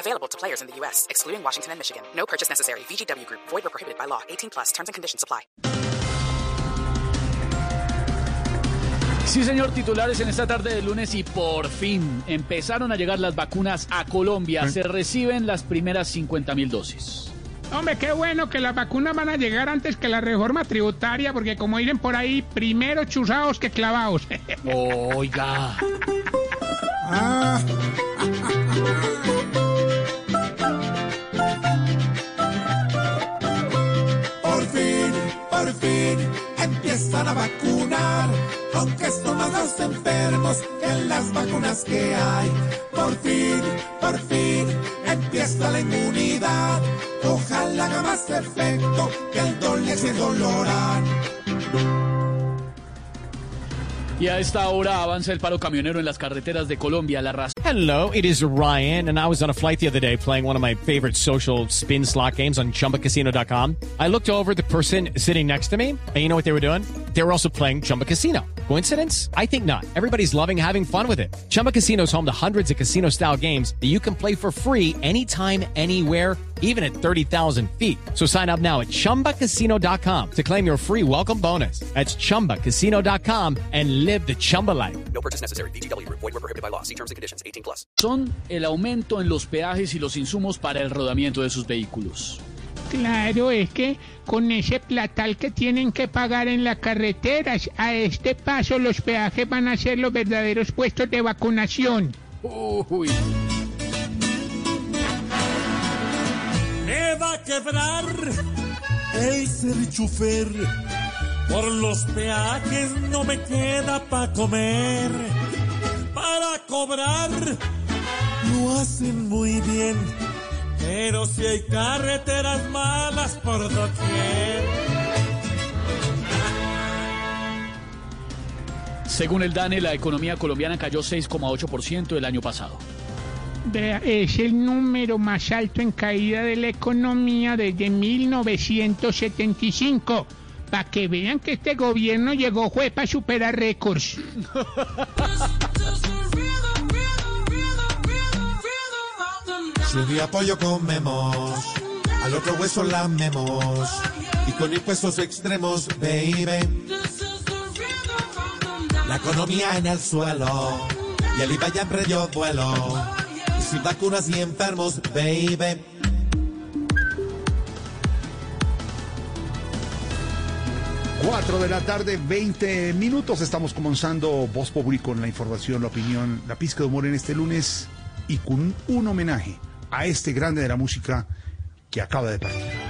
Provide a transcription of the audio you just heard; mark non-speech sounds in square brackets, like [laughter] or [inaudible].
Available to players in the U.S., excluding Washington and Michigan. No purchase necessary. VGW Group. Void or prohibited by law. 18 plus. Terms and conditions apply. Sí, señor, titulares en esta tarde de lunes y por fin empezaron a llegar las vacunas a Colombia. Se reciben las primeras 50 mil dosis. Hombre, qué bueno que las vacunas van a llegar antes que la reforma tributaria, porque como dicen por ahí, primero chuzados que clavados. [laughs] Oiga. Por por fin, empiezan a vacunar. Aunque son más los enfermos que las vacunas que hay. Por fin, por fin, empieza la inmunidad. Ojalá haga más efecto que el doble y el dolorán. Y a esta hora avanza el paro camionero en las carreteras de Colombia. La razón. Hello, it is Ryan, and I was on a flight the other day playing one of my favorite social spin slot games on chumbacasino.com. I looked over the person sitting next to me, and you know what they were doing? They were also playing Chumba Casino. Coincidence? I think not. Everybody's loving having fun with it. Chumba Casino is home to hundreds of casino style games that you can play for free anytime, anywhere even at 30,000 feet. So sign up now at ChumbaCasino.com to claim your free welcome bonus. That's ChumbaCasino.com and live the Chumba life. No purchase necessary. VGW Group. Void were prohibited by law. See terms and conditions. 18 plus. Son el aumento en los peajes y los insumos para el rodamiento de sus vehículos. Claro, es que con ese platal que tienen que pagar en las carreteras, a este paso los peajes van a ser los verdaderos puestos de vacunación. Uy. Quebrar el ser. Por los peajes no me queda pa' comer. Para cobrar lo hacen muy bien. Pero si hay carreteras malas por doquier. Según el DANE, la economía colombiana cayó 6,8% el año pasado. Vea, Es el número más alto en caída de la economía desde 1975. Para que vean que este gobierno llegó fue para superar récords. [laughs] Si de apoyo comemos, al otro hueso lamemos. Y con impuestos extremos, baby. La economía en el suelo. Y el IVA ya emprendió vuelo. Sin vacunas y enfermos, baby. Cuatro de la tarde, 20 minutos. Estamos comenzando Voz Populi con la información, la opinión, la pizca de humor en este lunes y con un homenaje a este grande de la música que acaba de partir.